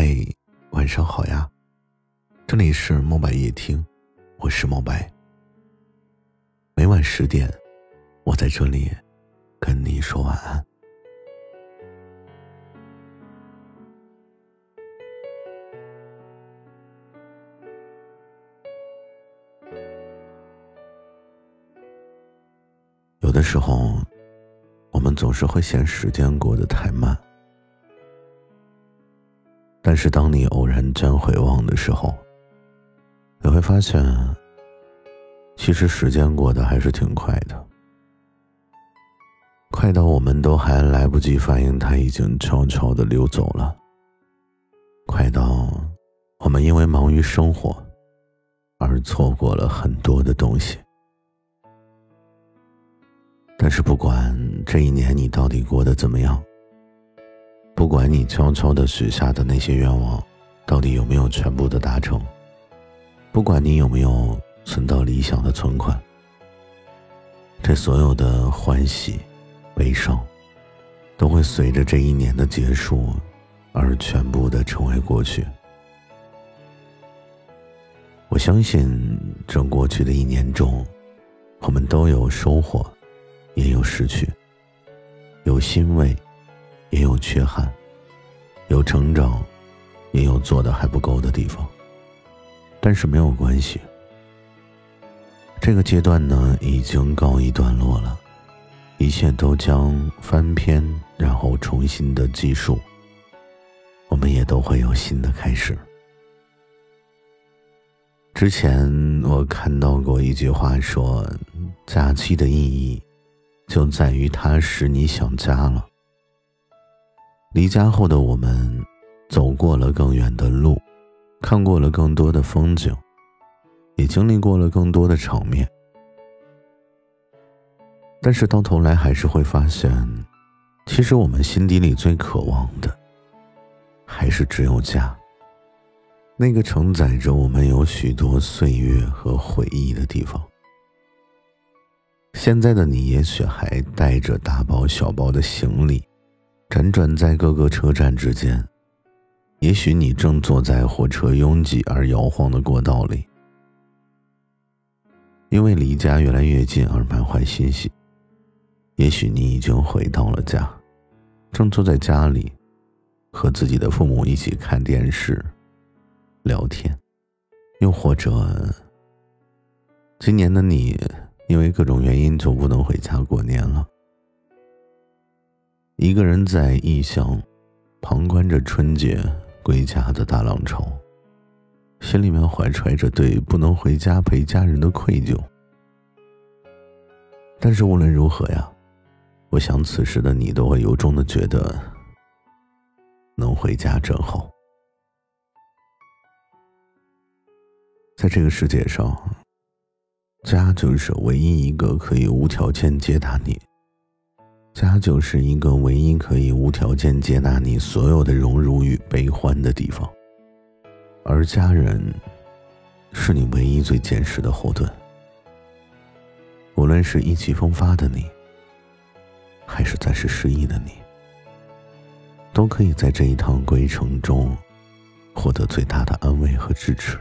嗨，晚上好呀！这里是墨白夜听，我是墨白。每晚十点，我在这里跟你说晚安。有的时候，我们总是会嫌时间过得太慢。但是，当你偶然间回望的时候，你会发现，其实时间过得还是挺快的，快到我们都还来不及反应，它已经悄悄的溜走了；快到我们因为忙于生活而错过了很多的东西。但是，不管这一年你到底过得怎么样。不管你悄悄的许下的那些愿望，到底有没有全部的达成？不管你有没有存到理想的存款，这所有的欢喜、悲伤，都会随着这一年的结束而全部的成为过去。我相信，这过去的一年中，我们都有收获，也有失去，有欣慰。也有缺憾，有成长，也有做的还不够的地方。但是没有关系，这个阶段呢已经告一段落了，一切都将翻篇，然后重新的计数。我们也都会有新的开始。之前我看到过一句话说：“假期的意义，就在于它使你想家了。”离家后的我们，走过了更远的路，看过了更多的风景，也经历过了更多的场面。但是到头来，还是会发现，其实我们心底里最渴望的，还是只有家。那个承载着我们有许多岁月和回忆的地方。现在的你，也许还带着大包小包的行李。辗转在各个车站之间，也许你正坐在火车拥挤而摇晃的过道里，因为离家越来越近而满怀欣喜；也许你已经回到了家，正坐在家里，和自己的父母一起看电视、聊天；又或者，今年的你因为各种原因就不能回家过年了。一个人在异乡，旁观着春节归家的大浪潮，心里面怀揣着对不能回家陪家人的愧疚。但是无论如何呀，我想此时的你都会由衷的觉得，能回家真好。在这个世界上，家就是唯一一个可以无条件接纳你。家就是一个唯一可以无条件接纳你所有的荣辱与悲欢的地方，而家人是你唯一最坚实的后盾。无论是意气风发的你，还是暂时失意的你，都可以在这一趟归程中获得最大的安慰和支持。